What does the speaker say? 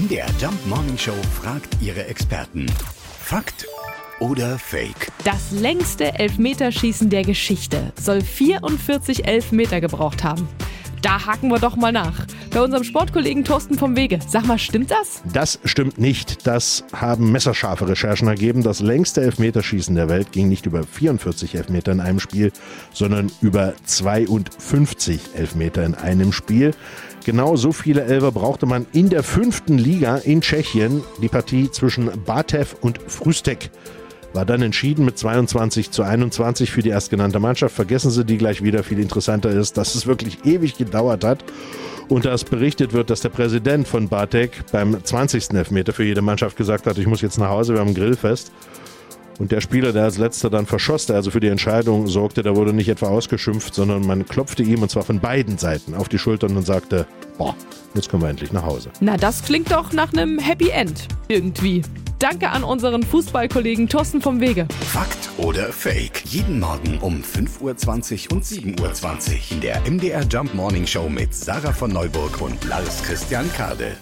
MDR Jump Morning Show fragt ihre Experten. Fakt oder Fake? Das längste Elfmeterschießen der Geschichte soll 44 Elfmeter gebraucht haben. Da haken wir doch mal nach. Bei unserem Sportkollegen Thorsten vom Wege. Sag mal, stimmt das? Das stimmt nicht. Das haben messerscharfe Recherchen ergeben. Das längste Elfmeterschießen der Welt ging nicht über 44 Elfmeter in einem Spiel, sondern über 52 Elfmeter in einem Spiel. Genau so viele Elfer brauchte man in der fünften Liga in Tschechien. Die Partie zwischen Batev und Früstek war dann entschieden mit 22 zu 21 für die erstgenannte Mannschaft. Vergessen Sie die gleich wieder. Viel interessanter ist, dass es wirklich ewig gedauert hat und dass berichtet wird, dass der Präsident von Bartek beim 20. Elfmeter für jede Mannschaft gesagt hat, ich muss jetzt nach Hause, wir haben ein Grillfest. Und der Spieler, der als letzter dann verschoss, der also für die Entscheidung sorgte, der wurde nicht etwa ausgeschimpft, sondern man klopfte ihm, und zwar von beiden Seiten, auf die Schultern und sagte, boah, jetzt kommen wir endlich nach Hause. Na, das klingt doch nach einem Happy End. Irgendwie. Danke an unseren Fußballkollegen Thorsten vom Wege. Fakt oder Fake? Jeden Morgen um 5.20 Uhr und 7.20 Uhr in der MDR Jump Morning Show mit Sarah von Neuburg und Lars Christian Kade.